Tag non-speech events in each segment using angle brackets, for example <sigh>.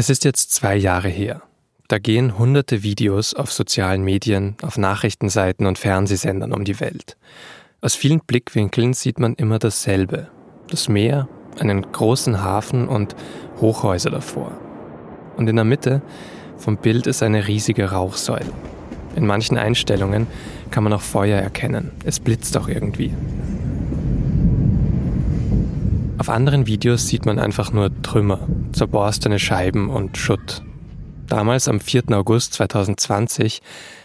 Es ist jetzt zwei Jahre her. Da gehen hunderte Videos auf sozialen Medien, auf Nachrichtenseiten und Fernsehsendern um die Welt. Aus vielen Blickwinkeln sieht man immer dasselbe. Das Meer, einen großen Hafen und Hochhäuser davor. Und in der Mitte vom Bild ist eine riesige Rauchsäule. In manchen Einstellungen kann man auch Feuer erkennen. Es blitzt auch irgendwie. Auf anderen Videos sieht man einfach nur Trümmer, zerborstene Scheiben und Schutt. Damals, am 4. August 2020,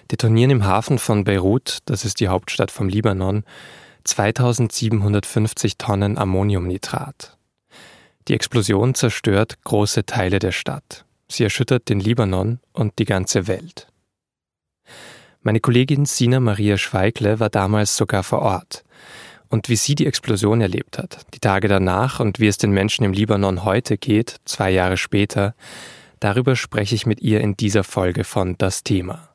detonieren im Hafen von Beirut, das ist die Hauptstadt vom Libanon, 2750 Tonnen Ammoniumnitrat. Die Explosion zerstört große Teile der Stadt. Sie erschüttert den Libanon und die ganze Welt. Meine Kollegin Sina Maria Schweigle war damals sogar vor Ort und wie sie die Explosion erlebt hat, die Tage danach und wie es den Menschen im Libanon heute geht, zwei Jahre später, darüber spreche ich mit ihr in dieser Folge von Das Thema.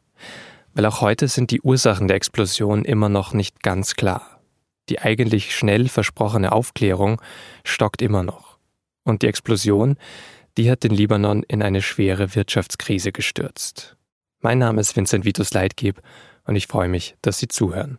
Weil auch heute sind die Ursachen der Explosion immer noch nicht ganz klar. Die eigentlich schnell versprochene Aufklärung stockt immer noch. Und die Explosion, die hat den Libanon in eine schwere Wirtschaftskrise gestürzt. Mein Name ist Vincent Vitus Leitgeb und ich freue mich, dass Sie zuhören.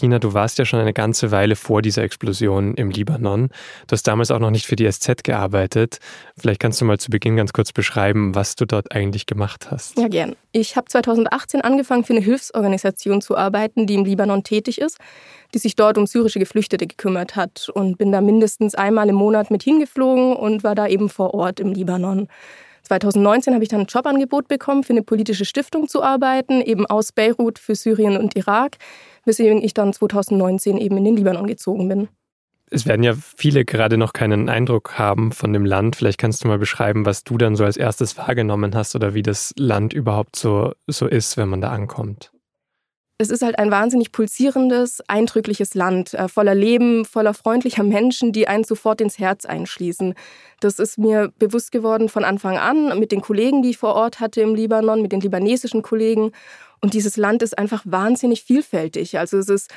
Sina, du warst ja schon eine ganze Weile vor dieser Explosion im Libanon. Du hast damals auch noch nicht für die SZ gearbeitet. Vielleicht kannst du mal zu Beginn ganz kurz beschreiben, was du dort eigentlich gemacht hast. Ja, gern. Ich habe 2018 angefangen, für eine Hilfsorganisation zu arbeiten, die im Libanon tätig ist, die sich dort um syrische Geflüchtete gekümmert hat und bin da mindestens einmal im Monat mit hingeflogen und war da eben vor Ort im Libanon. 2019 habe ich dann ein Jobangebot bekommen, für eine politische Stiftung zu arbeiten, eben aus Beirut für Syrien und Irak weswegen ich dann 2019 eben in den Libanon gezogen bin. Es werden ja viele gerade noch keinen Eindruck haben von dem Land. Vielleicht kannst du mal beschreiben, was du dann so als erstes wahrgenommen hast oder wie das Land überhaupt so, so ist, wenn man da ankommt. Es ist halt ein wahnsinnig pulsierendes, eindrückliches Land, äh, voller Leben, voller freundlicher Menschen, die einen sofort ins Herz einschließen. Das ist mir bewusst geworden von Anfang an mit den Kollegen, die ich vor Ort hatte im Libanon, mit den libanesischen Kollegen. Und dieses Land ist einfach wahnsinnig vielfältig. Also es ist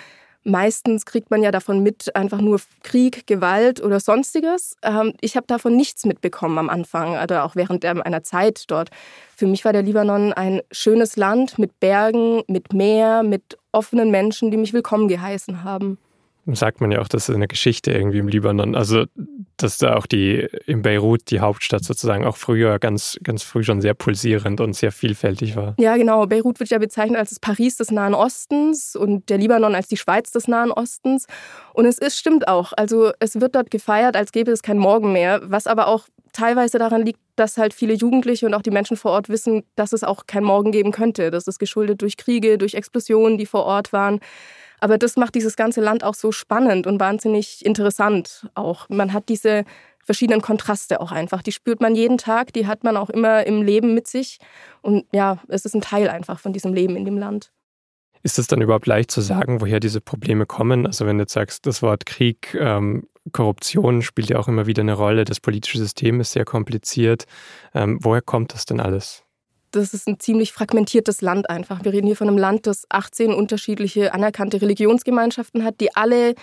meistens kriegt man ja davon mit einfach nur Krieg, Gewalt oder sonstiges. Ähm, ich habe davon nichts mitbekommen am Anfang oder auch während einer Zeit dort. Für mich war der Libanon ein schönes Land mit Bergen, mit Meer, mit offenen Menschen, die mich willkommen geheißen haben sagt man ja auch, das ist eine Geschichte irgendwie im Libanon. Also, dass da auch die in Beirut, die Hauptstadt sozusagen, auch früher ganz, ganz früh schon sehr pulsierend und sehr vielfältig war. Ja, genau. Beirut wird ja bezeichnet als das Paris des Nahen Ostens und der Libanon als die Schweiz des Nahen Ostens. Und es ist, stimmt auch. Also, es wird dort gefeiert, als gäbe es kein Morgen mehr, was aber auch teilweise daran liegt, dass halt viele Jugendliche und auch die Menschen vor Ort wissen, dass es auch kein Morgen geben könnte. Das ist geschuldet durch Kriege, durch Explosionen, die vor Ort waren. Aber das macht dieses ganze Land auch so spannend und wahnsinnig interessant auch. Man hat diese verschiedenen Kontraste auch einfach. Die spürt man jeden Tag, die hat man auch immer im Leben mit sich. Und ja, es ist ein Teil einfach von diesem Leben in dem Land. Ist es dann überhaupt leicht zu sagen, woher diese Probleme kommen? Also wenn du jetzt sagst, das Wort Krieg, ähm, Korruption spielt ja auch immer wieder eine Rolle, das politische System ist sehr kompliziert. Ähm, woher kommt das denn alles? Das ist ein ziemlich fragmentiertes Land einfach. Wir reden hier von einem Land, das 18 unterschiedliche anerkannte Religionsgemeinschaften hat, die alle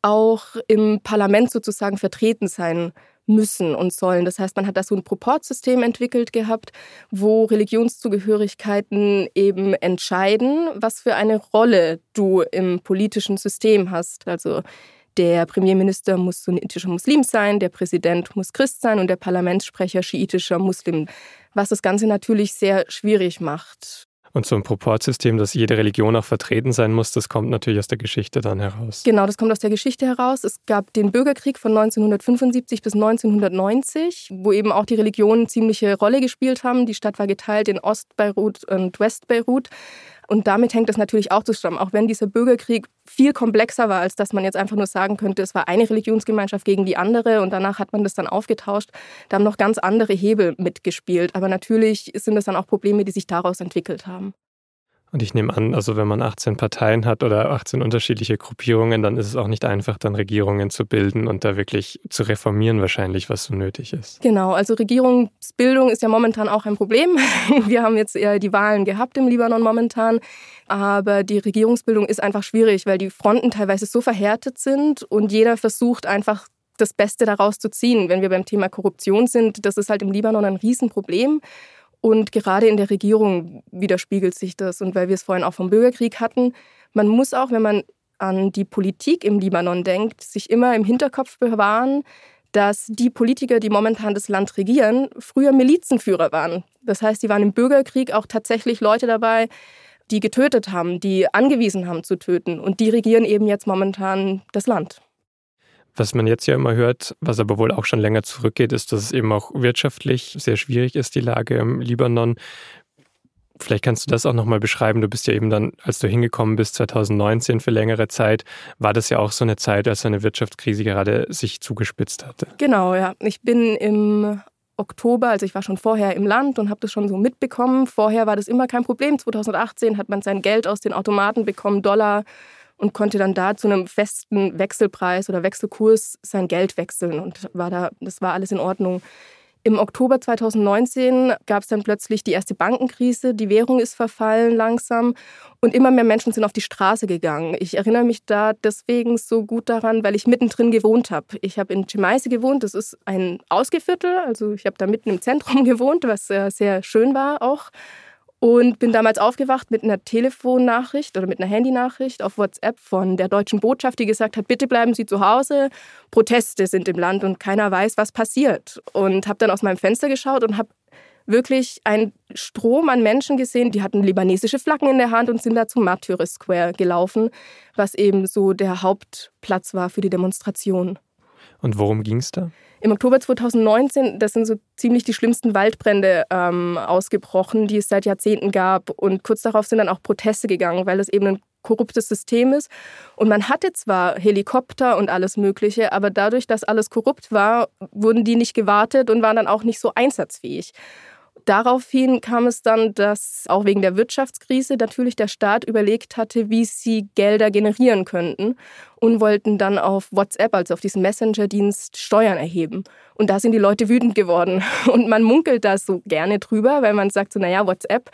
auch im Parlament sozusagen vertreten sein müssen und sollen. Das heißt, man hat da so ein Proportsystem entwickelt gehabt, wo Religionszugehörigkeiten eben entscheiden, was für eine Rolle du im politischen System hast. Also der Premierminister muss sunnitischer Muslim sein, der Präsident muss Christ sein und der Parlamentssprecher schiitischer Muslim was das Ganze natürlich sehr schwierig macht. Und so ein Proportsystem, dass jede Religion auch vertreten sein muss, das kommt natürlich aus der Geschichte dann heraus. Genau, das kommt aus der Geschichte heraus. Es gab den Bürgerkrieg von 1975 bis 1990, wo eben auch die Religionen ziemliche Rolle gespielt haben. Die Stadt war geteilt in Ostbeirut und Westbeirut. Und damit hängt es natürlich auch zusammen, auch wenn dieser Bürgerkrieg viel komplexer war, als dass man jetzt einfach nur sagen könnte, es war eine Religionsgemeinschaft gegen die andere und danach hat man das dann aufgetauscht. Da haben noch ganz andere Hebel mitgespielt. Aber natürlich sind das dann auch Probleme, die sich daraus entwickelt haben. Und ich nehme an, also wenn man 18 Parteien hat oder 18 unterschiedliche Gruppierungen, dann ist es auch nicht einfach, dann Regierungen zu bilden und da wirklich zu reformieren wahrscheinlich, was so nötig ist. Genau, also Regierungsbildung ist ja momentan auch ein Problem. <laughs> Wir haben jetzt eher die Wahlen gehabt im Libanon momentan, aber die Regierungsbildung ist einfach schwierig, weil die Fronten teilweise so verhärtet sind und jeder versucht einfach das Beste daraus zu ziehen. Wenn wir beim Thema Korruption sind, das ist halt im Libanon ein Riesenproblem. Und gerade in der Regierung widerspiegelt sich das. Und weil wir es vorhin auch vom Bürgerkrieg hatten, man muss auch, wenn man an die Politik im Libanon denkt, sich immer im Hinterkopf bewahren, dass die Politiker, die momentan das Land regieren, früher Milizenführer waren. Das heißt, die waren im Bürgerkrieg auch tatsächlich Leute dabei, die getötet haben, die angewiesen haben zu töten. Und die regieren eben jetzt momentan das Land. Was man jetzt ja immer hört, was aber wohl auch schon länger zurückgeht, ist, dass es eben auch wirtschaftlich sehr schwierig ist, die Lage im Libanon. Vielleicht kannst du das auch nochmal beschreiben. Du bist ja eben dann, als du hingekommen bist, 2019 für längere Zeit, war das ja auch so eine Zeit, als eine Wirtschaftskrise gerade sich zugespitzt hatte. Genau, ja. Ich bin im Oktober, also ich war schon vorher im Land und habe das schon so mitbekommen. Vorher war das immer kein Problem. 2018 hat man sein Geld aus den Automaten bekommen, Dollar und konnte dann da zu einem festen Wechselpreis oder Wechselkurs sein Geld wechseln und war da, das war alles in Ordnung. Im Oktober 2019 gab es dann plötzlich die erste Bankenkrise, die Währung ist verfallen langsam und immer mehr Menschen sind auf die Straße gegangen. Ich erinnere mich da deswegen so gut daran, weil ich mittendrin gewohnt habe. Ich habe in Chemaise gewohnt, das ist ein Ausgeviertel, also ich habe da mitten im Zentrum <laughs> gewohnt, was sehr schön war auch. Und bin damals aufgewacht mit einer Telefonnachricht oder mit einer Handynachricht auf WhatsApp von der deutschen Botschaft, die gesagt hat, bitte bleiben Sie zu Hause, Proteste sind im Land und keiner weiß, was passiert. Und habe dann aus meinem Fenster geschaut und habe wirklich einen Strom an Menschen gesehen, die hatten libanesische Flaggen in der Hand und sind da zum Martyr Square gelaufen, was eben so der Hauptplatz war für die Demonstration. Und worum ging es da? Im Oktober 2019, das sind so ziemlich die schlimmsten Waldbrände ähm, ausgebrochen, die es seit Jahrzehnten gab. Und kurz darauf sind dann auch Proteste gegangen, weil es eben ein korruptes System ist. Und man hatte zwar Helikopter und alles Mögliche, aber dadurch, dass alles korrupt war, wurden die nicht gewartet und waren dann auch nicht so einsatzfähig. Daraufhin kam es dann, dass auch wegen der Wirtschaftskrise natürlich der Staat überlegt hatte, wie sie Gelder generieren könnten und wollten dann auf WhatsApp, also auf diesen Messenger-Dienst, Steuern erheben. Und da sind die Leute wütend geworden. <laughs> Und man munkelt da so gerne drüber, weil man sagt so, naja, WhatsApp,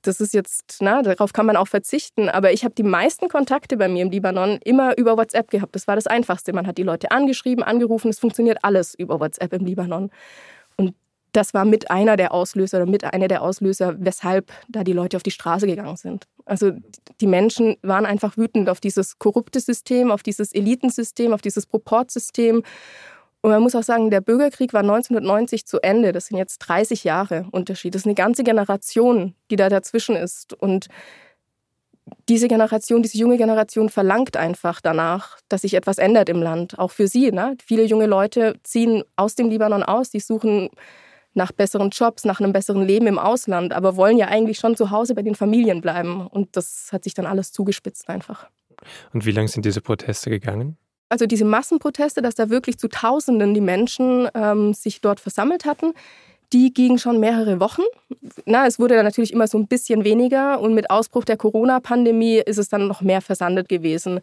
das ist jetzt, na, darauf kann man auch verzichten. Aber ich habe die meisten Kontakte bei mir im Libanon immer über WhatsApp gehabt. Das war das Einfachste. Man hat die Leute angeschrieben, angerufen. Es funktioniert alles über WhatsApp im Libanon das war mit einer der Auslöser oder mit einer der Auslöser, weshalb da die Leute auf die Straße gegangen sind. Also die Menschen waren einfach wütend auf dieses korrupte System, auf dieses Elitensystem, auf dieses Proportsystem. Und man muss auch sagen, der Bürgerkrieg war 1990 zu Ende. Das sind jetzt 30 Jahre Unterschied. Das ist eine ganze Generation, die da dazwischen ist. Und diese Generation, diese junge Generation verlangt einfach danach, dass sich etwas ändert im Land. Auch für sie. Ne? Viele junge Leute ziehen aus dem Libanon aus, die suchen nach besseren Jobs, nach einem besseren Leben im Ausland, aber wollen ja eigentlich schon zu Hause bei den Familien bleiben. Und das hat sich dann alles zugespitzt einfach. Und wie lange sind diese Proteste gegangen? Also diese Massenproteste, dass da wirklich zu Tausenden die Menschen ähm, sich dort versammelt hatten, die ging schon mehrere Wochen. Na, es wurde dann natürlich immer so ein bisschen weniger und mit Ausbruch der Corona-Pandemie ist es dann noch mehr versandet gewesen.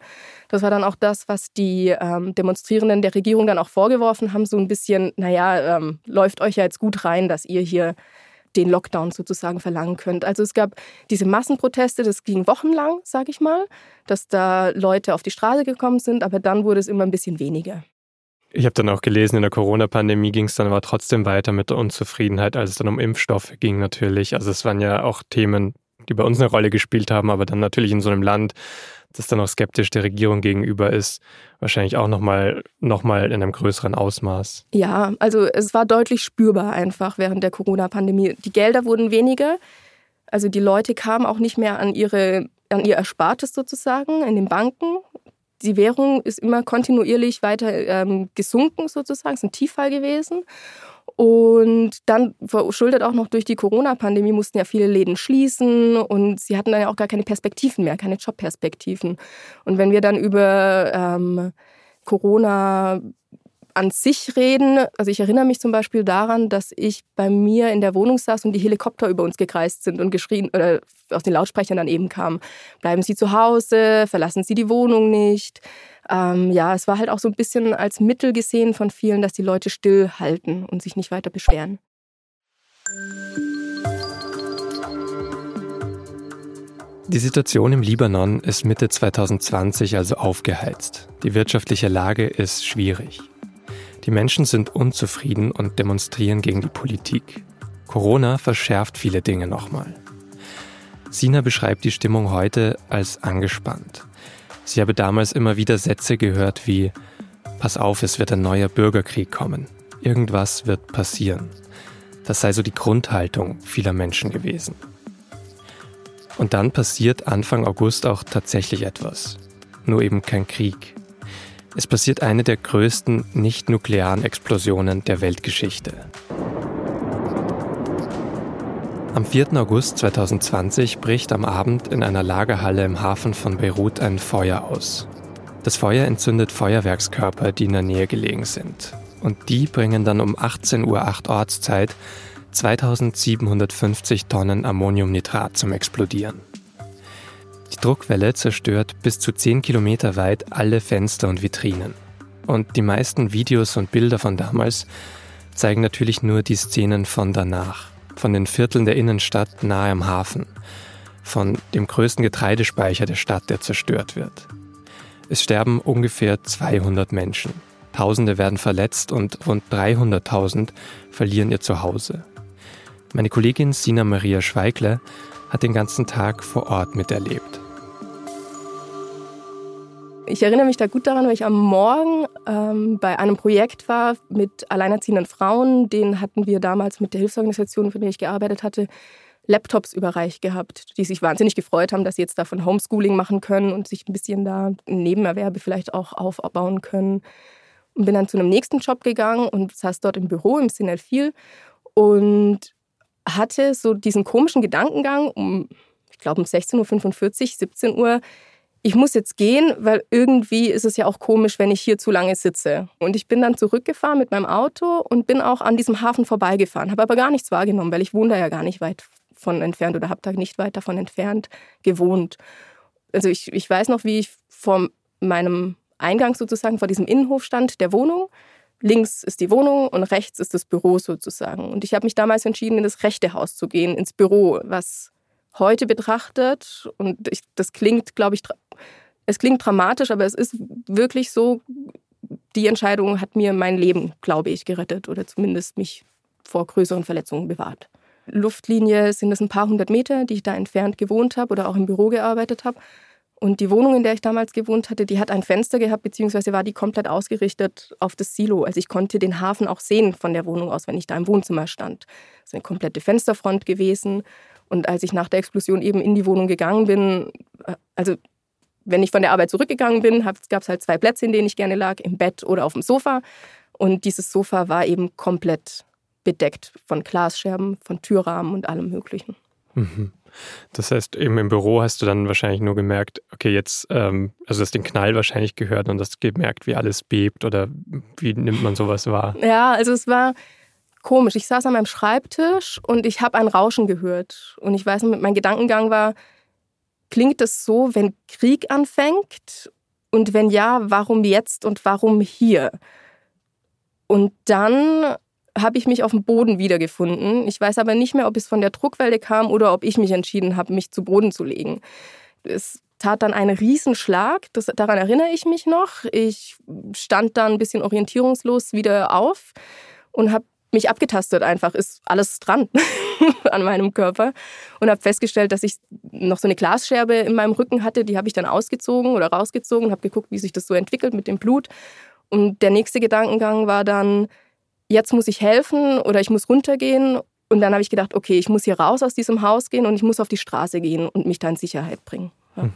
Das war dann auch das, was die ähm, Demonstrierenden der Regierung dann auch vorgeworfen haben, so ein bisschen, naja, ähm, läuft euch ja jetzt gut rein, dass ihr hier den Lockdown sozusagen verlangen könnt. Also es gab diese Massenproteste, das ging wochenlang, sage ich mal, dass da Leute auf die Straße gekommen sind, aber dann wurde es immer ein bisschen weniger. Ich habe dann auch gelesen, in der Corona-Pandemie ging es dann aber trotzdem weiter mit der Unzufriedenheit, als es dann um Impfstoffe ging natürlich. Also es waren ja auch Themen, die bei uns eine Rolle gespielt haben, aber dann natürlich in so einem Land, das dann auch skeptisch der Regierung gegenüber ist, wahrscheinlich auch nochmal noch mal in einem größeren Ausmaß. Ja, also es war deutlich spürbar einfach während der Corona-Pandemie. Die Gelder wurden weniger. Also die Leute kamen auch nicht mehr an, ihre, an ihr Erspartes sozusagen in den Banken. Die Währung ist immer kontinuierlich weiter ähm, gesunken sozusagen, ist ein Tieffall gewesen. Und dann verschuldet auch noch durch die Corona-Pandemie mussten ja viele Läden schließen und sie hatten dann ja auch gar keine Perspektiven mehr, keine Jobperspektiven. Und wenn wir dann über ähm, Corona an sich reden. Also ich erinnere mich zum Beispiel daran, dass ich bei mir in der Wohnung saß und die Helikopter über uns gekreist sind und geschrien oder aus den Lautsprechern dann eben kam, bleiben Sie zu Hause, verlassen Sie die Wohnung nicht. Ähm, ja, es war halt auch so ein bisschen als Mittel gesehen von vielen, dass die Leute stillhalten und sich nicht weiter beschweren. Die Situation im Libanon ist Mitte 2020 also aufgeheizt. Die wirtschaftliche Lage ist schwierig. Die Menschen sind unzufrieden und demonstrieren gegen die Politik. Corona verschärft viele Dinge nochmal. Sina beschreibt die Stimmung heute als angespannt. Sie habe damals immer wieder Sätze gehört wie Pass auf, es wird ein neuer Bürgerkrieg kommen. Irgendwas wird passieren. Das sei so die Grundhaltung vieler Menschen gewesen. Und dann passiert Anfang August auch tatsächlich etwas. Nur eben kein Krieg. Es passiert eine der größten nicht-nuklearen Explosionen der Weltgeschichte. Am 4. August 2020 bricht am Abend in einer Lagerhalle im Hafen von Beirut ein Feuer aus. Das Feuer entzündet Feuerwerkskörper, die in der Nähe gelegen sind. Und die bringen dann um 18.08 Uhr Ortszeit 2750 Tonnen Ammoniumnitrat zum Explodieren. Die Druckwelle zerstört bis zu 10 Kilometer weit alle Fenster und Vitrinen. Und die meisten Videos und Bilder von damals zeigen natürlich nur die Szenen von danach, von den Vierteln der Innenstadt nahe am Hafen, von dem größten Getreidespeicher der Stadt, der zerstört wird. Es sterben ungefähr 200 Menschen. Tausende werden verletzt und rund 300.000 verlieren ihr Zuhause. Meine Kollegin Sina Maria Schweigler hat den ganzen Tag vor Ort miterlebt. Ich erinnere mich da gut daran, weil ich am Morgen ähm, bei einem Projekt war mit alleinerziehenden Frauen. Den hatten wir damals mit der Hilfsorganisation, für die ich gearbeitet hatte, Laptops überreicht gehabt, die sich wahnsinnig gefreut haben, dass sie jetzt davon Homeschooling machen können und sich ein bisschen da Nebenerwerbe vielleicht auch aufbauen können. Und bin dann zu einem nächsten Job gegangen und saß dort im Büro im Sinel viel und hatte so diesen komischen Gedankengang um, ich glaube um 16.45 Uhr, 17 Uhr, ich muss jetzt gehen, weil irgendwie ist es ja auch komisch, wenn ich hier zu lange sitze. Und ich bin dann zurückgefahren mit meinem Auto und bin auch an diesem Hafen vorbeigefahren, habe aber gar nichts wahrgenommen, weil ich wohne da ja gar nicht weit von entfernt oder habe da nicht weit davon entfernt gewohnt. Also ich, ich weiß noch, wie ich vor meinem Eingang sozusagen, vor diesem Innenhof stand der Wohnung links ist die Wohnung und rechts ist das Büro sozusagen. Und ich habe mich damals entschieden, in das rechte Haus zu gehen, ins Büro, was heute betrachtet, und ich, das klingt, glaube ich, es klingt dramatisch, aber es ist wirklich so, die Entscheidung hat mir mein Leben, glaube ich, gerettet oder zumindest mich vor größeren Verletzungen bewahrt. Luftlinie sind es ein paar hundert Meter, die ich da entfernt gewohnt habe oder auch im Büro gearbeitet habe. Und die Wohnung, in der ich damals gewohnt hatte, die hat ein Fenster gehabt, beziehungsweise war die komplett ausgerichtet auf das Silo. Also ich konnte den Hafen auch sehen von der Wohnung aus, wenn ich da im Wohnzimmer stand. Das ist eine komplette Fensterfront gewesen. Und als ich nach der Explosion eben in die Wohnung gegangen bin, äh, also wenn ich von der Arbeit zurückgegangen bin, gab es halt zwei Plätze, in denen ich gerne lag, im Bett oder auf dem Sofa. Und dieses Sofa war eben komplett bedeckt von Glasscherben, von Türrahmen und allem Möglichen. Mhm. Das heißt, eben im Büro hast du dann wahrscheinlich nur gemerkt, okay, jetzt, ähm, also hast den Knall wahrscheinlich gehört und hast gemerkt, wie alles bebt oder wie nimmt man sowas wahr? Ja, also es war komisch. Ich saß an meinem Schreibtisch und ich habe ein Rauschen gehört. Und ich weiß noch, mein Gedankengang war, klingt das so, wenn Krieg anfängt? Und wenn ja, warum jetzt und warum hier? Und dann habe ich mich auf dem Boden wiedergefunden. Ich weiß aber nicht mehr, ob es von der Druckwelle kam oder ob ich mich entschieden habe, mich zu Boden zu legen. Es tat dann einen Riesenschlag, das, daran erinnere ich mich noch. Ich stand dann ein bisschen orientierungslos wieder auf und habe mich abgetastet einfach, ist alles dran <laughs> an meinem Körper und habe festgestellt, dass ich noch so eine Glasscherbe in meinem Rücken hatte, die habe ich dann ausgezogen oder rausgezogen, habe geguckt, wie sich das so entwickelt mit dem Blut und der nächste Gedankengang war dann, jetzt muss ich helfen oder ich muss runtergehen Und dann habe ich gedacht, okay, ich muss hier raus aus diesem Haus gehen und ich muss auf die Straße gehen und mich da in Sicherheit bringen. Ja. Mhm.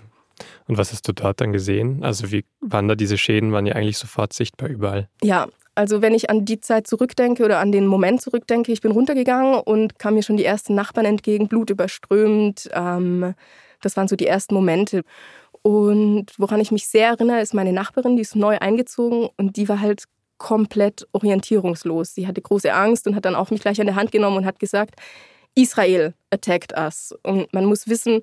Und was hast du dort dann gesehen? Also wie waren da diese Schäden, waren ja eigentlich sofort sichtbar überall? Ja, also wenn ich an die Zeit zurückdenke oder an den Moment zurückdenke, ich bin runtergegangen und kam mir schon die ersten Nachbarn entgegen, blutüberströmt. Ähm, das waren so die ersten Momente. Und woran ich mich sehr erinnere, ist meine Nachbarin, die ist neu eingezogen und die war halt komplett orientierungslos. Sie hatte große Angst und hat dann auch mich gleich an der Hand genommen und hat gesagt, Israel attacked us. Und man muss wissen,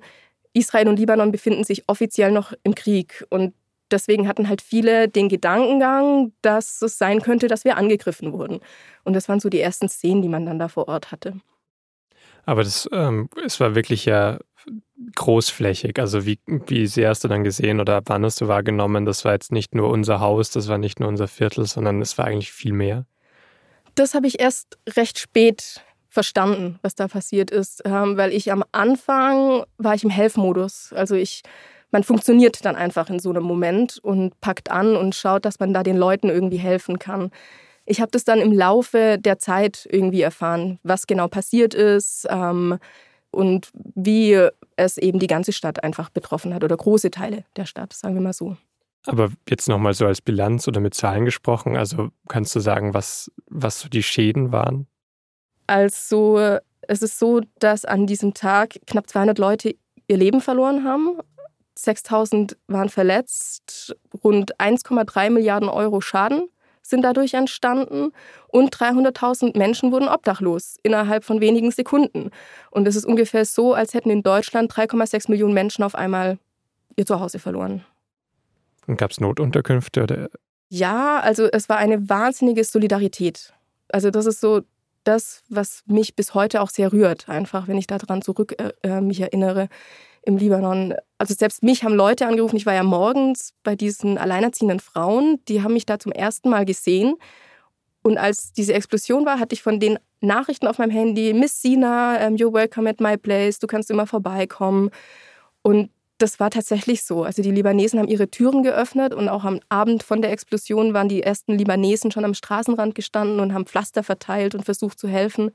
Israel und Libanon befinden sich offiziell noch im Krieg. Und deswegen hatten halt viele den Gedankengang, dass es sein könnte, dass wir angegriffen wurden. Und das waren so die ersten Szenen, die man dann da vor Ort hatte. Aber das, ähm, es war wirklich ja großflächig. Also wie, wie sehr hast du dann gesehen oder wann hast du wahrgenommen, das war jetzt nicht nur unser Haus, das war nicht nur unser Viertel, sondern es war eigentlich viel mehr? Das habe ich erst recht spät verstanden, was da passiert ist, ähm, weil ich am Anfang war ich im Helfmodus. Also ich, man funktioniert dann einfach in so einem Moment und packt an und schaut, dass man da den Leuten irgendwie helfen kann. Ich habe das dann im Laufe der Zeit irgendwie erfahren, was genau passiert ist ähm, und wie es eben die ganze Stadt einfach betroffen hat oder große Teile der Stadt, sagen wir mal so. Aber jetzt nochmal so als Bilanz oder mit Zahlen gesprochen, also kannst du sagen, was, was so die Schäden waren? Also es ist so, dass an diesem Tag knapp 200 Leute ihr Leben verloren haben. 6000 waren verletzt, rund 1,3 Milliarden Euro Schaden sind dadurch entstanden und 300.000 Menschen wurden obdachlos innerhalb von wenigen Sekunden. Und es ist ungefähr so, als hätten in Deutschland 3,6 Millionen Menschen auf einmal ihr Zuhause verloren. Und gab es Notunterkünfte? Oder? Ja, also es war eine wahnsinnige Solidarität. Also das ist so das, was mich bis heute auch sehr rührt, einfach wenn ich daran zurück äh, äh, mich erinnere im Libanon. Also selbst mich haben Leute angerufen. Ich war ja morgens bei diesen alleinerziehenden Frauen, die haben mich da zum ersten Mal gesehen. Und als diese Explosion war, hatte ich von den Nachrichten auf meinem Handy, Miss Sina, um, you're welcome at my place, du kannst immer vorbeikommen. Und das war tatsächlich so. Also die Libanesen haben ihre Türen geöffnet und auch am Abend von der Explosion waren die ersten Libanesen schon am Straßenrand gestanden und haben Pflaster verteilt und versucht zu helfen.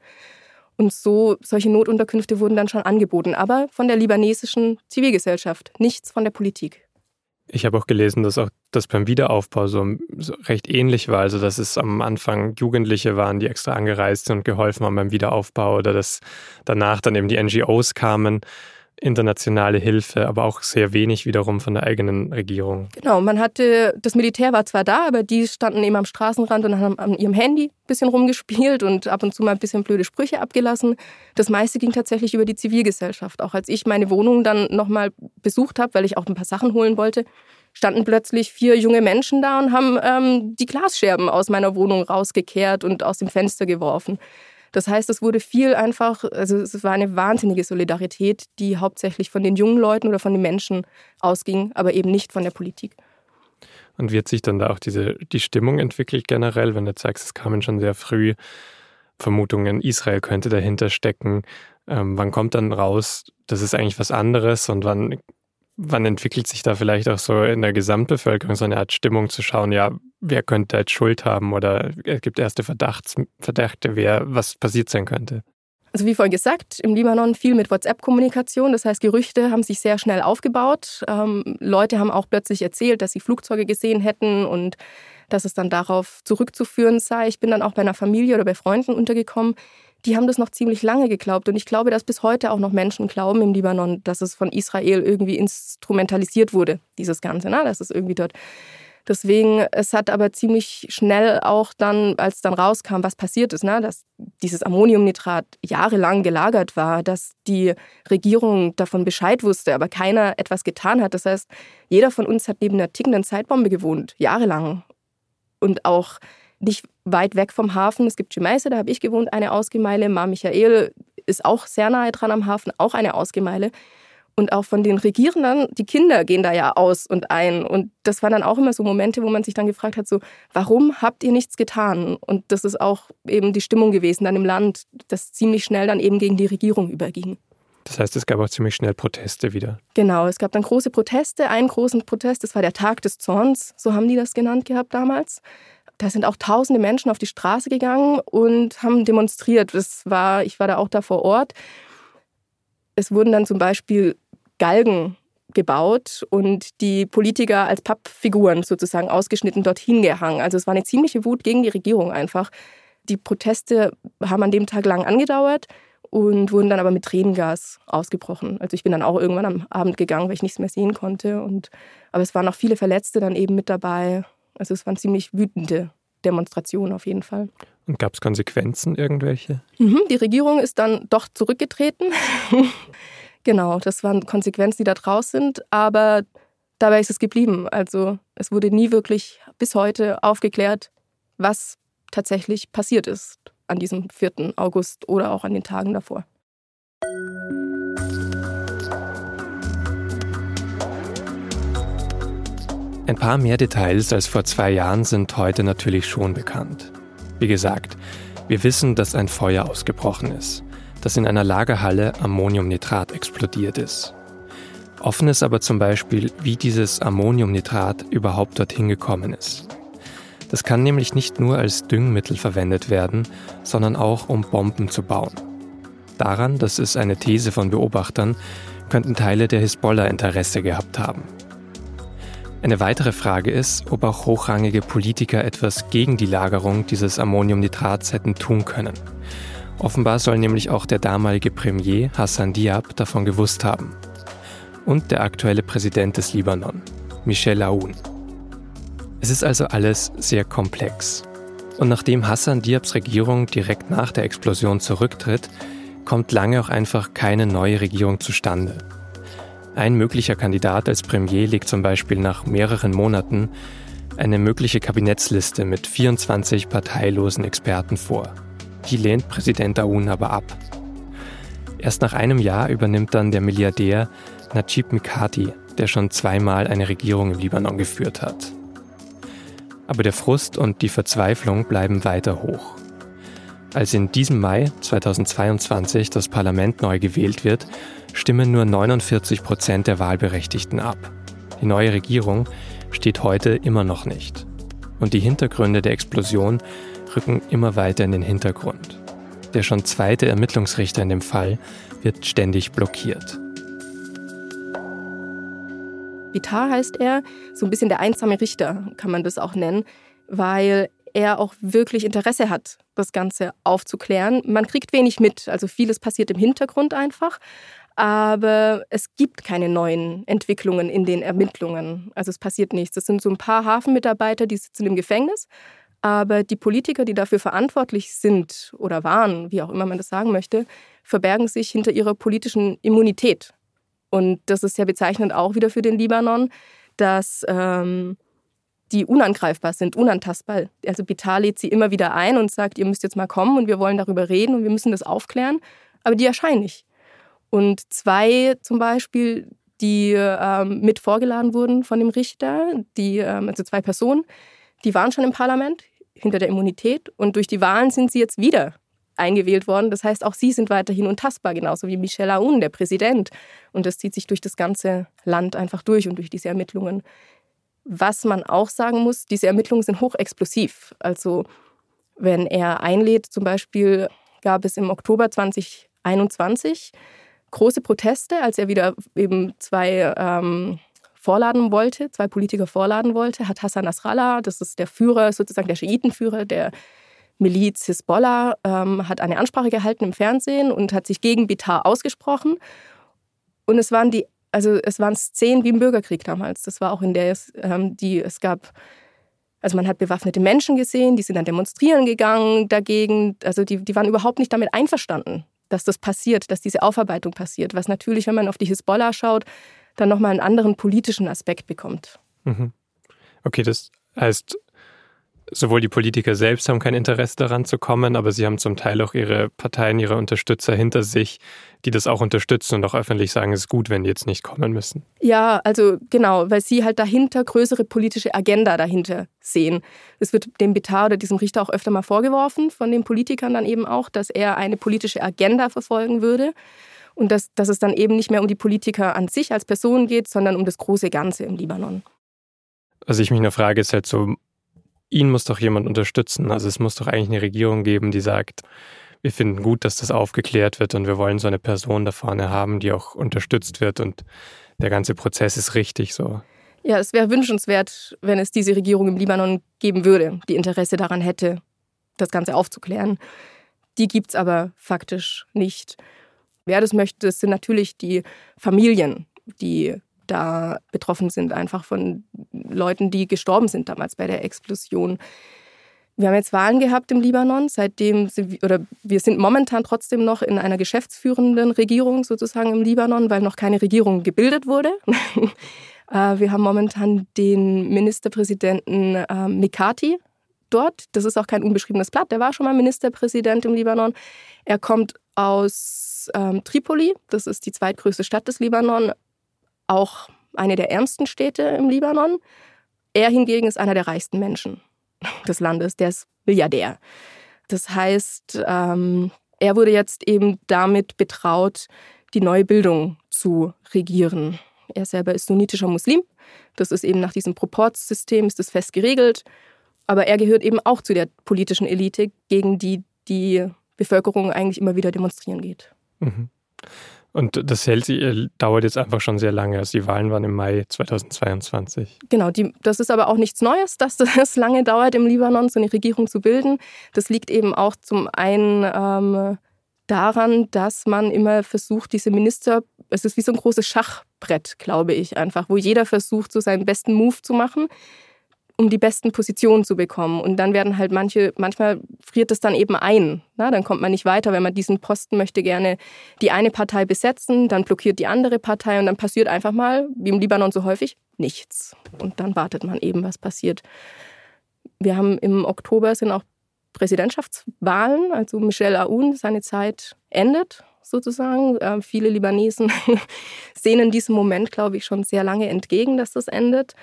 Und so solche Notunterkünfte wurden dann schon angeboten, aber von der libanesischen Zivilgesellschaft, nichts von der Politik. Ich habe auch gelesen, dass auch das beim Wiederaufbau so, so, recht ähnlich war. Also, dass es am Anfang Jugendliche waren, die extra angereist sind und geholfen haben beim Wiederaufbau oder dass danach dann eben die NGOs kamen internationale Hilfe, aber auch sehr wenig wiederum von der eigenen Regierung. Genau, man hatte, das Militär war zwar da, aber die standen eben am Straßenrand und haben an ihrem Handy ein bisschen rumgespielt und ab und zu mal ein bisschen blöde Sprüche abgelassen. Das meiste ging tatsächlich über die Zivilgesellschaft. Auch als ich meine Wohnung dann nochmal besucht habe, weil ich auch ein paar Sachen holen wollte, standen plötzlich vier junge Menschen da und haben ähm, die Glasscherben aus meiner Wohnung rausgekehrt und aus dem Fenster geworfen. Das heißt, es wurde viel einfach, also es war eine wahnsinnige Solidarität, die hauptsächlich von den jungen Leuten oder von den Menschen ausging, aber eben nicht von der Politik. Und wie hat sich dann da auch diese, die Stimmung entwickelt generell, wenn du sagst, es kamen schon sehr früh Vermutungen, Israel könnte dahinter stecken. Ähm, wann kommt dann raus, das ist eigentlich was anderes und wann wann entwickelt sich da vielleicht auch so in der Gesamtbevölkerung so eine Art Stimmung zu schauen, ja, wer könnte jetzt Schuld haben oder es gibt erste Verdachts, Verdächte, wer was passiert sein könnte? Also wie vorhin gesagt, im Libanon viel mit WhatsApp-Kommunikation. Das heißt, Gerüchte haben sich sehr schnell aufgebaut. Ähm, Leute haben auch plötzlich erzählt, dass sie Flugzeuge gesehen hätten und dass es dann darauf zurückzuführen sei. Ich bin dann auch bei einer Familie oder bei Freunden untergekommen, die haben das noch ziemlich lange geglaubt. Und ich glaube, dass bis heute auch noch Menschen glauben im Libanon, dass es von Israel irgendwie instrumentalisiert wurde, dieses Ganze, ne? dass es irgendwie dort. Deswegen, es hat aber ziemlich schnell auch dann, als dann rauskam, was passiert ist, ne? dass dieses Ammoniumnitrat jahrelang gelagert war, dass die Regierung davon Bescheid wusste, aber keiner etwas getan hat. Das heißt, jeder von uns hat neben einer tickenden Zeitbombe gewohnt, jahrelang. Und auch nicht weit weg vom Hafen. Es gibt Gemaise, da habe ich gewohnt, eine Ausgemeile. Mar Michael ist auch sehr nahe dran am Hafen, auch eine Ausgemeile. Und auch von den Regierenden, die Kinder gehen da ja aus und ein. Und das waren dann auch immer so Momente, wo man sich dann gefragt hat, so, warum habt ihr nichts getan? Und das ist auch eben die Stimmung gewesen dann im Land, das ziemlich schnell dann eben gegen die Regierung überging. Das heißt, es gab auch ziemlich schnell Proteste wieder. Genau, es gab dann große Proteste. Einen großen Protest, das war der Tag des Zorns, so haben die das genannt gehabt damals da sind auch tausende Menschen auf die Straße gegangen und haben demonstriert. Das war, ich war da auch da vor Ort. Es wurden dann zum Beispiel Galgen gebaut und die Politiker als Pappfiguren sozusagen ausgeschnitten dorthin gehangen. Also es war eine ziemliche Wut gegen die Regierung einfach. Die Proteste haben an dem Tag lang angedauert und wurden dann aber mit Tränengas ausgebrochen. Also ich bin dann auch irgendwann am Abend gegangen, weil ich nichts mehr sehen konnte. Und, aber es waren auch viele Verletzte dann eben mit dabei. Also es waren ziemlich wütende Demonstrationen auf jeden Fall. Und gab es Konsequenzen irgendwelche? Mhm, die Regierung ist dann doch zurückgetreten. <laughs> genau, das waren Konsequenzen, die da draus sind. Aber dabei ist es geblieben. Also es wurde nie wirklich bis heute aufgeklärt, was tatsächlich passiert ist an diesem 4. August oder auch an den Tagen davor. Ein paar mehr Details als vor zwei Jahren sind heute natürlich schon bekannt. Wie gesagt, wir wissen, dass ein Feuer ausgebrochen ist, das in einer Lagerhalle Ammoniumnitrat explodiert ist. Offen ist aber zum Beispiel, wie dieses Ammoniumnitrat überhaupt dorthin gekommen ist. Das kann nämlich nicht nur als Düngmittel verwendet werden, sondern auch um Bomben zu bauen. Daran, das ist eine These von Beobachtern, könnten Teile der Hisbollah Interesse gehabt haben. Eine weitere Frage ist, ob auch hochrangige Politiker etwas gegen die Lagerung dieses Ammoniumnitrats hätten tun können. Offenbar soll nämlich auch der damalige Premier Hassan Diab davon gewusst haben. Und der aktuelle Präsident des Libanon, Michel Aoun. Es ist also alles sehr komplex. Und nachdem Hassan Diabs Regierung direkt nach der Explosion zurücktritt, kommt lange auch einfach keine neue Regierung zustande. Ein möglicher Kandidat als Premier legt zum Beispiel nach mehreren Monaten eine mögliche Kabinettsliste mit 24 parteilosen Experten vor. Die lehnt Präsident Aoun aber ab. Erst nach einem Jahr übernimmt dann der Milliardär Najib Mikati, der schon zweimal eine Regierung im Libanon geführt hat. Aber der Frust und die Verzweiflung bleiben weiter hoch. Als in diesem Mai 2022 das Parlament neu gewählt wird, stimmen nur 49 Prozent der Wahlberechtigten ab. Die neue Regierung steht heute immer noch nicht. Und die Hintergründe der Explosion rücken immer weiter in den Hintergrund. Der schon zweite Ermittlungsrichter in dem Fall wird ständig blockiert. Vitar heißt er, so ein bisschen der einsame Richter kann man das auch nennen, weil er auch wirklich Interesse hat, das Ganze aufzuklären. Man kriegt wenig mit, also vieles passiert im Hintergrund einfach, aber es gibt keine neuen Entwicklungen in den Ermittlungen. Also es passiert nichts. Es sind so ein paar Hafenmitarbeiter, die sitzen im Gefängnis, aber die Politiker, die dafür verantwortlich sind oder waren, wie auch immer man das sagen möchte, verbergen sich hinter ihrer politischen Immunität. Und das ist sehr bezeichnend auch wieder für den Libanon, dass ähm, die unangreifbar sind, unantastbar. Also Bitar lädt sie immer wieder ein und sagt, ihr müsst jetzt mal kommen und wir wollen darüber reden und wir müssen das aufklären. Aber die erscheinen nicht. Und zwei zum Beispiel, die ähm, mit vorgeladen wurden von dem Richter, die, ähm, also zwei Personen, die waren schon im Parlament hinter der Immunität und durch die Wahlen sind sie jetzt wieder eingewählt worden. Das heißt, auch sie sind weiterhin untastbar, genauso wie Michel Aoun, der Präsident. Und das zieht sich durch das ganze Land einfach durch und durch diese Ermittlungen. Was man auch sagen muss, diese Ermittlungen sind hochexplosiv. Also wenn er einlädt, zum Beispiel gab es im Oktober 2021 große Proteste, als er wieder eben zwei ähm, vorladen wollte, zwei Politiker vorladen wollte, hat Hassan Nasrallah, das ist der Führer, sozusagen der Schiitenführer der Miliz Hisbollah, ähm, hat eine Ansprache gehalten im Fernsehen und hat sich gegen Bitar ausgesprochen. Und es waren die also es waren Szenen wie im Bürgerkrieg damals. Das war auch in der es, ähm, die es gab. Also man hat bewaffnete Menschen gesehen, die sind dann demonstrieren gegangen dagegen. Also die, die waren überhaupt nicht damit einverstanden, dass das passiert, dass diese Aufarbeitung passiert. Was natürlich, wenn man auf die Hisbollah schaut, dann nochmal einen anderen politischen Aspekt bekommt. Mhm. Okay, das heißt, sowohl die Politiker selbst haben kein Interesse daran zu kommen, aber sie haben zum Teil auch ihre Parteien, ihre Unterstützer hinter sich, die das auch unterstützen und auch öffentlich sagen, es ist gut, wenn die jetzt nicht kommen müssen. Ja, also genau, weil sie halt dahinter größere politische Agenda dahinter sehen. Es wird dem Bitar oder diesem Richter auch öfter mal vorgeworfen, von den Politikern dann eben auch, dass er eine politische Agenda verfolgen würde. Und dass, dass es dann eben nicht mehr um die Politiker an sich als Person geht, sondern um das große Ganze im Libanon. Was ich mich nur frage, ist halt so, ihn muss doch jemand unterstützen. Also es muss doch eigentlich eine Regierung geben, die sagt, wir finden gut, dass das aufgeklärt wird und wir wollen so eine Person da vorne haben, die auch unterstützt wird und der ganze Prozess ist richtig so. Ja, es wäre wünschenswert, wenn es diese Regierung im Libanon geben würde, die Interesse daran hätte, das Ganze aufzuklären. Die gibt es aber faktisch nicht. Wer das möchte, das sind natürlich die Familien, die da betroffen sind, einfach von Leuten, die gestorben sind damals bei der Explosion. Wir haben jetzt Wahlen gehabt im Libanon, seitdem sie, oder wir sind momentan trotzdem noch in einer geschäftsführenden Regierung sozusagen im Libanon, weil noch keine Regierung gebildet wurde. <laughs> Äh, wir haben momentan den Ministerpräsidenten äh, Mikati dort. Das ist auch kein unbeschriebenes Blatt. Der war schon mal Ministerpräsident im Libanon. Er kommt aus ähm, Tripoli. Das ist die zweitgrößte Stadt des Libanon. Auch eine der ärmsten Städte im Libanon. Er hingegen ist einer der reichsten Menschen <laughs> des Landes. Der ist Milliardär. Das heißt, ähm, er wurde jetzt eben damit betraut, die neue Bildung zu regieren. Er selber ist sunnitischer Muslim. Das ist eben nach diesem Proportsystem ist das fest geregelt. Aber er gehört eben auch zu der politischen Elite, gegen die die Bevölkerung eigentlich immer wieder demonstrieren geht. Mhm. Und das hält äh, dauert jetzt einfach schon sehr lange. Also die Wahlen waren im Mai 2022. Genau, die, das ist aber auch nichts Neues, dass <laughs> es lange dauert, im Libanon so eine Regierung zu bilden. Das liegt eben auch zum einen ähm, daran, dass man immer versucht, diese Minister, es ist wie so ein großes Schachbrett, glaube ich, einfach, wo jeder versucht, so seinen besten Move zu machen um die besten Positionen zu bekommen. Und dann werden halt manche, manchmal friert es dann eben ein. Na, dann kommt man nicht weiter, wenn man diesen Posten möchte gerne die eine Partei besetzen, dann blockiert die andere Partei und dann passiert einfach mal, wie im Libanon so häufig, nichts. Und dann wartet man eben, was passiert. Wir haben im Oktober sind auch Präsidentschaftswahlen, also Michel Aoun, seine Zeit endet sozusagen. Äh, viele Libanesen <laughs> sehnen diesem Moment, glaube ich, schon sehr lange entgegen, dass das endet.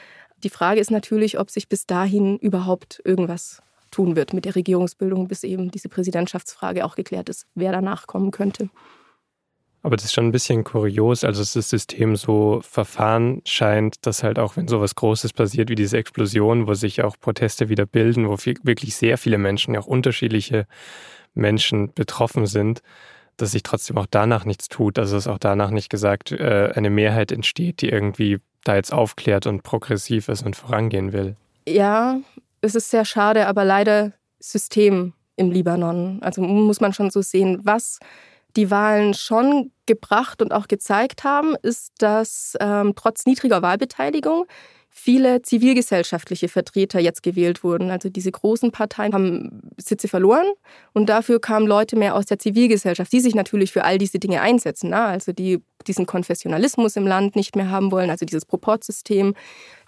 Die Frage ist natürlich, ob sich bis dahin überhaupt irgendwas tun wird mit der Regierungsbildung, bis eben diese Präsidentschaftsfrage auch geklärt ist, wer danach kommen könnte. Aber das ist schon ein bisschen kurios, also dass das System so verfahren scheint, dass halt auch wenn sowas Großes passiert wie diese Explosion, wo sich auch Proteste wieder bilden, wo wirklich sehr viele Menschen, auch unterschiedliche Menschen betroffen sind, dass sich trotzdem auch danach nichts tut. Also dass auch danach nicht gesagt äh, eine Mehrheit entsteht, die irgendwie da jetzt aufklärt und progressiv ist und vorangehen will. Ja, es ist sehr schade, aber leider System im Libanon. Also muss man schon so sehen, was die Wahlen schon gebracht und auch gezeigt haben, ist, dass ähm, trotz niedriger Wahlbeteiligung viele zivilgesellschaftliche Vertreter jetzt gewählt wurden. Also diese großen Parteien haben Sitze verloren und dafür kamen Leute mehr aus der Zivilgesellschaft, die sich natürlich für all diese Dinge einsetzen. Ne? Also die diesen Konfessionalismus im Land nicht mehr haben wollen, also dieses Proportsystem,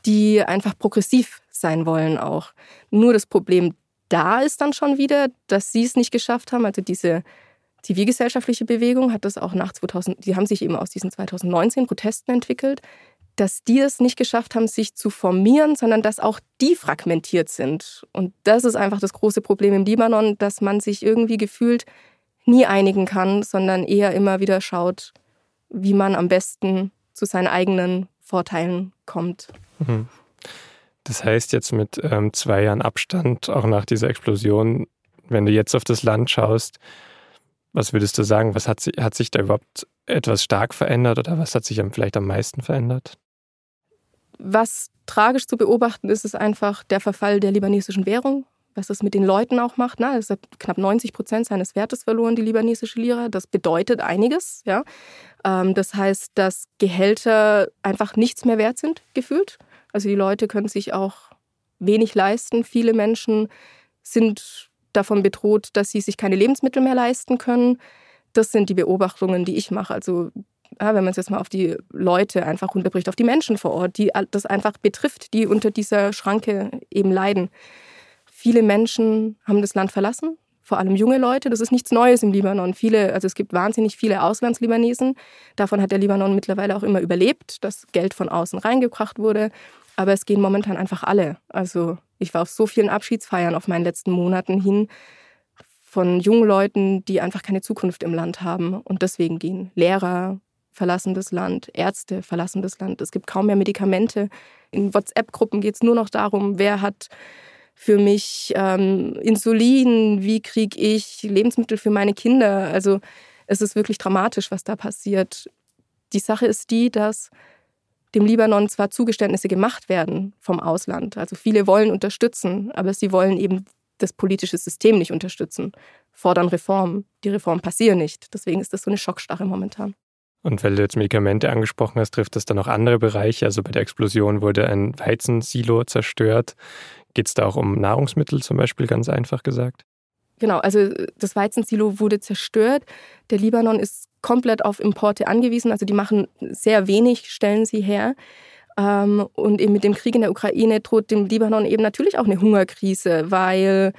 die einfach progressiv sein wollen auch. Nur das Problem da ist dann schon wieder, dass sie es nicht geschafft haben, also diese zivilgesellschaftliche Bewegung hat das auch nach 2000, die haben sich eben aus diesen 2019 Protesten entwickelt, dass die es nicht geschafft haben, sich zu formieren, sondern dass auch die fragmentiert sind. Und das ist einfach das große Problem im Libanon, dass man sich irgendwie gefühlt nie einigen kann, sondern eher immer wieder schaut, wie man am besten zu seinen eigenen Vorteilen kommt. Mhm. Das heißt jetzt mit ähm, zwei Jahren Abstand, auch nach dieser Explosion, wenn du jetzt auf das Land schaust, was würdest du sagen, was hat, hat sich da überhaupt etwas stark verändert oder was hat sich vielleicht am meisten verändert? Was tragisch zu beobachten ist, ist einfach der Verfall der libanesischen Währung, was das mit den Leuten auch macht. Ne? Es hat knapp 90 Prozent seines Wertes verloren, die libanesische Lira. Das bedeutet einiges. Ja? Ähm, das heißt, dass Gehälter einfach nichts mehr wert sind, gefühlt. Also die Leute können sich auch wenig leisten. Viele Menschen sind davon bedroht, dass sie sich keine Lebensmittel mehr leisten können. Das sind die Beobachtungen, die ich mache. Also ja, wenn man es jetzt mal auf die Leute einfach runterbricht, auf die Menschen vor Ort, die das einfach betrifft, die unter dieser Schranke eben leiden. Viele Menschen haben das Land verlassen, vor allem junge Leute. Das ist nichts Neues im Libanon. Viele, also es gibt wahnsinnig viele Auslandslibanesen. Davon hat der Libanon mittlerweile auch immer überlebt, dass Geld von außen reingebracht wurde. Aber es gehen momentan einfach alle. Also ich war auf so vielen Abschiedsfeiern auf meinen letzten Monaten hin von jungen Leuten, die einfach keine Zukunft im Land haben und deswegen gehen. Lehrer, verlassen das Land, Ärzte verlassen das Land. Es gibt kaum mehr Medikamente. In WhatsApp-Gruppen geht es nur noch darum, wer hat für mich ähm, Insulin, wie kriege ich Lebensmittel für meine Kinder. Also es ist wirklich dramatisch, was da passiert. Die Sache ist die, dass dem Libanon zwar Zugeständnisse gemacht werden vom Ausland, also viele wollen unterstützen, aber sie wollen eben das politische System nicht unterstützen, fordern Reformen. Die Reformen passieren nicht. Deswegen ist das so eine Schockstarre momentan. Und weil du jetzt Medikamente angesprochen hast, trifft das dann auch andere Bereiche. Also bei der Explosion wurde ein Weizensilo zerstört. Geht es da auch um Nahrungsmittel zum Beispiel, ganz einfach gesagt? Genau, also das Weizensilo wurde zerstört. Der Libanon ist komplett auf Importe angewiesen. Also die machen sehr wenig, stellen sie her. Ähm, und eben mit dem Krieg in der Ukraine droht dem Libanon eben natürlich auch eine Hungerkrise, weil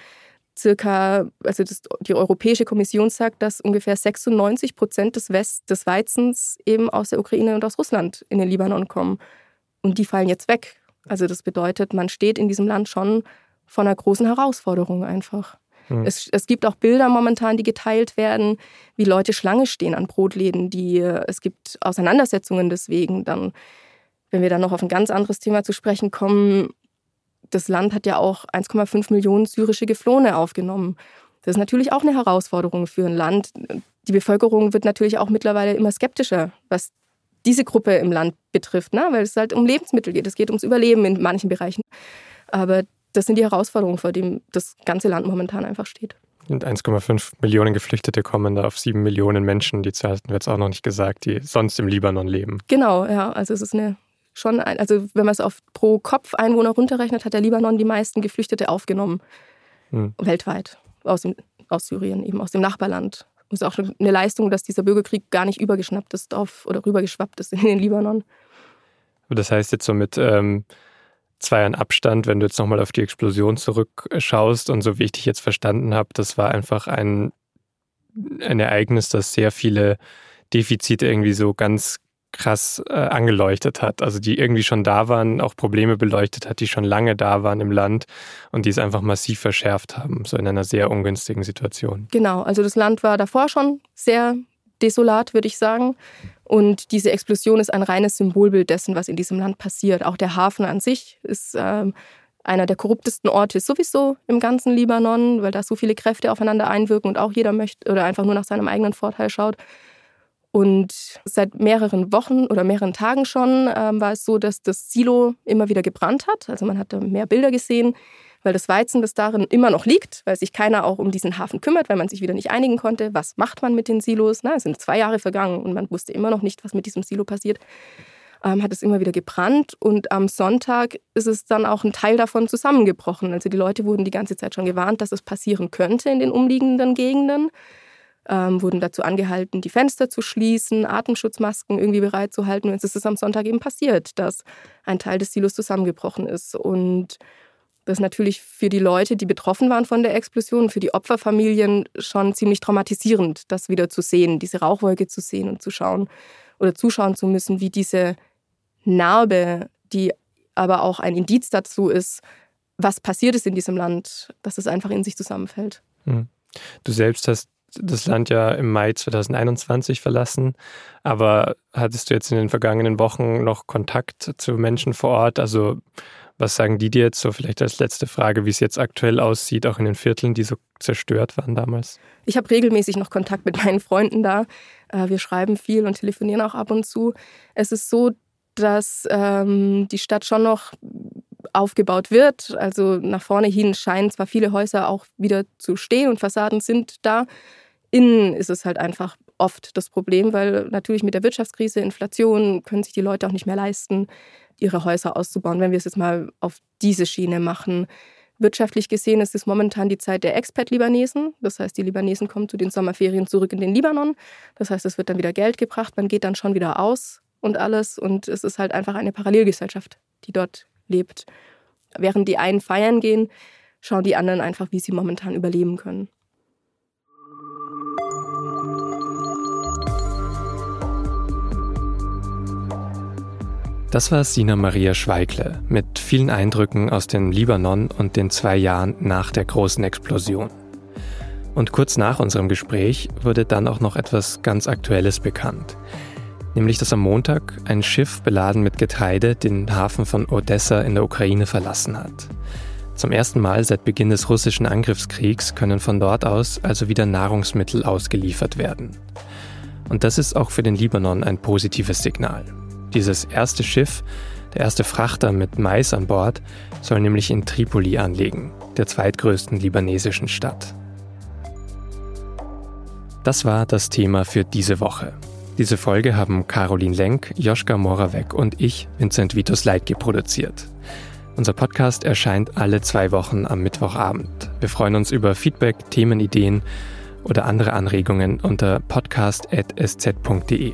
circa, also das, die Europäische Kommission sagt, dass ungefähr 96 Prozent des, West, des Weizens eben aus der Ukraine und aus Russland in den Libanon kommen. Und die fallen jetzt weg. Also das bedeutet, man steht in diesem Land schon vor einer großen Herausforderung einfach. Mhm. Es, es, gibt auch Bilder momentan, die geteilt werden, wie Leute Schlange stehen an Brotläden. Die, es gibt Auseinandersetzungen deswegen. Dann, wenn wir dann noch auf ein ganz anderes Thema zu sprechen kommen, das Land hat ja auch 1,5 Millionen syrische Geflohene aufgenommen. Das ist natürlich auch eine Herausforderung für ein Land. Die Bevölkerung wird natürlich auch mittlerweile immer skeptischer, was diese Gruppe im Land betrifft, ne? weil es halt um Lebensmittel geht. Es geht ums Überleben in manchen Bereichen. Aber das sind die Herausforderungen, vor denen das ganze Land momentan einfach steht. Und 1,5 Millionen Geflüchtete kommen da auf 7 Millionen Menschen, die Zahl hatten wir jetzt auch noch nicht gesagt, die sonst im Libanon leben. Genau, ja. Also es ist eine schon, ein, also wenn man es auf pro Kopf Einwohner runterrechnet, hat der Libanon die meisten Geflüchtete aufgenommen. Hm. Weltweit. Aus, dem, aus Syrien, eben aus dem Nachbarland. Es ist auch eine Leistung, dass dieser Bürgerkrieg gar nicht übergeschnappt ist auf oder rübergeschwappt ist in den Libanon. Das heißt jetzt so mit ähm, zwei Jahren Abstand, wenn du jetzt nochmal auf die Explosion zurückschaust und so wie ich dich jetzt verstanden habe, das war einfach ein, ein Ereignis, das sehr viele Defizite irgendwie so ganz krass äh, angeleuchtet hat. Also die irgendwie schon da waren, auch Probleme beleuchtet hat, die schon lange da waren im Land und die es einfach massiv verschärft haben, so in einer sehr ungünstigen Situation. Genau, also das Land war davor schon sehr desolat, würde ich sagen. Und diese Explosion ist ein reines Symbolbild dessen, was in diesem Land passiert. Auch der Hafen an sich ist ähm, einer der korruptesten Orte sowieso im ganzen Libanon, weil da so viele Kräfte aufeinander einwirken und auch jeder möchte oder einfach nur nach seinem eigenen Vorteil schaut. Und seit mehreren Wochen oder mehreren Tagen schon ähm, war es so, dass das Silo immer wieder gebrannt hat. Also man hat da mehr Bilder gesehen, weil das Weizen, das darin immer noch liegt, weil sich keiner auch um diesen Hafen kümmert, weil man sich wieder nicht einigen konnte. Was macht man mit den Silos? Na, es sind zwei Jahre vergangen und man wusste immer noch nicht, was mit diesem Silo passiert. Ähm, hat es immer wieder gebrannt und am Sonntag ist es dann auch ein Teil davon zusammengebrochen. Also die Leute wurden die ganze Zeit schon gewarnt, dass es passieren könnte in den umliegenden Gegenden ähm, wurden dazu angehalten, die Fenster zu schließen, Atemschutzmasken irgendwie bereitzuhalten. Und es ist am Sonntag eben passiert, dass ein Teil des Silos zusammengebrochen ist. Und das ist natürlich für die Leute, die betroffen waren von der Explosion, für die Opferfamilien schon ziemlich traumatisierend, das wieder zu sehen, diese Rauchwolke zu sehen und zu schauen oder zuschauen zu müssen, wie diese Narbe, die aber auch ein Indiz dazu ist, was passiert ist in diesem Land, dass es einfach in sich zusammenfällt. Hm. Du selbst hast das Land ja im Mai 2021 verlassen. Aber hattest du jetzt in den vergangenen Wochen noch Kontakt zu Menschen vor Ort? Also was sagen die dir jetzt so vielleicht als letzte Frage, wie es jetzt aktuell aussieht, auch in den Vierteln, die so zerstört waren damals? Ich habe regelmäßig noch Kontakt mit meinen Freunden da. Äh, wir schreiben viel und telefonieren auch ab und zu. Es ist so, dass ähm, die Stadt schon noch aufgebaut wird. Also nach vorne hin scheinen zwar viele Häuser auch wieder zu stehen und Fassaden sind da. Innen ist es halt einfach oft das Problem, weil natürlich mit der Wirtschaftskrise, Inflation können sich die Leute auch nicht mehr leisten, ihre Häuser auszubauen, wenn wir es jetzt mal auf diese Schiene machen. Wirtschaftlich gesehen ist es momentan die Zeit der Expat-Libanesen. Das heißt, die Libanesen kommen zu den Sommerferien zurück in den Libanon. Das heißt, es wird dann wieder Geld gebracht, man geht dann schon wieder aus und alles. Und es ist halt einfach eine Parallelgesellschaft, die dort lebt. Während die einen feiern gehen, schauen die anderen einfach, wie sie momentan überleben können. Das war Sina Maria Schweigle mit vielen Eindrücken aus dem Libanon und den zwei Jahren nach der großen Explosion. Und kurz nach unserem Gespräch wurde dann auch noch etwas ganz Aktuelles bekannt. Nämlich, dass am Montag ein Schiff beladen mit Getreide den Hafen von Odessa in der Ukraine verlassen hat. Zum ersten Mal seit Beginn des russischen Angriffskriegs können von dort aus also wieder Nahrungsmittel ausgeliefert werden. Und das ist auch für den Libanon ein positives Signal. Dieses erste Schiff, der erste Frachter mit Mais an Bord, soll nämlich in Tripoli anlegen, der zweitgrößten libanesischen Stadt. Das war das Thema für diese Woche. Diese Folge haben Caroline Lenk, Joschka Moravec und ich, Vincent Vitus Leitge, produziert. Unser Podcast erscheint alle zwei Wochen am Mittwochabend. Wir freuen uns über Feedback, Themenideen oder andere Anregungen unter podcast.sz.de.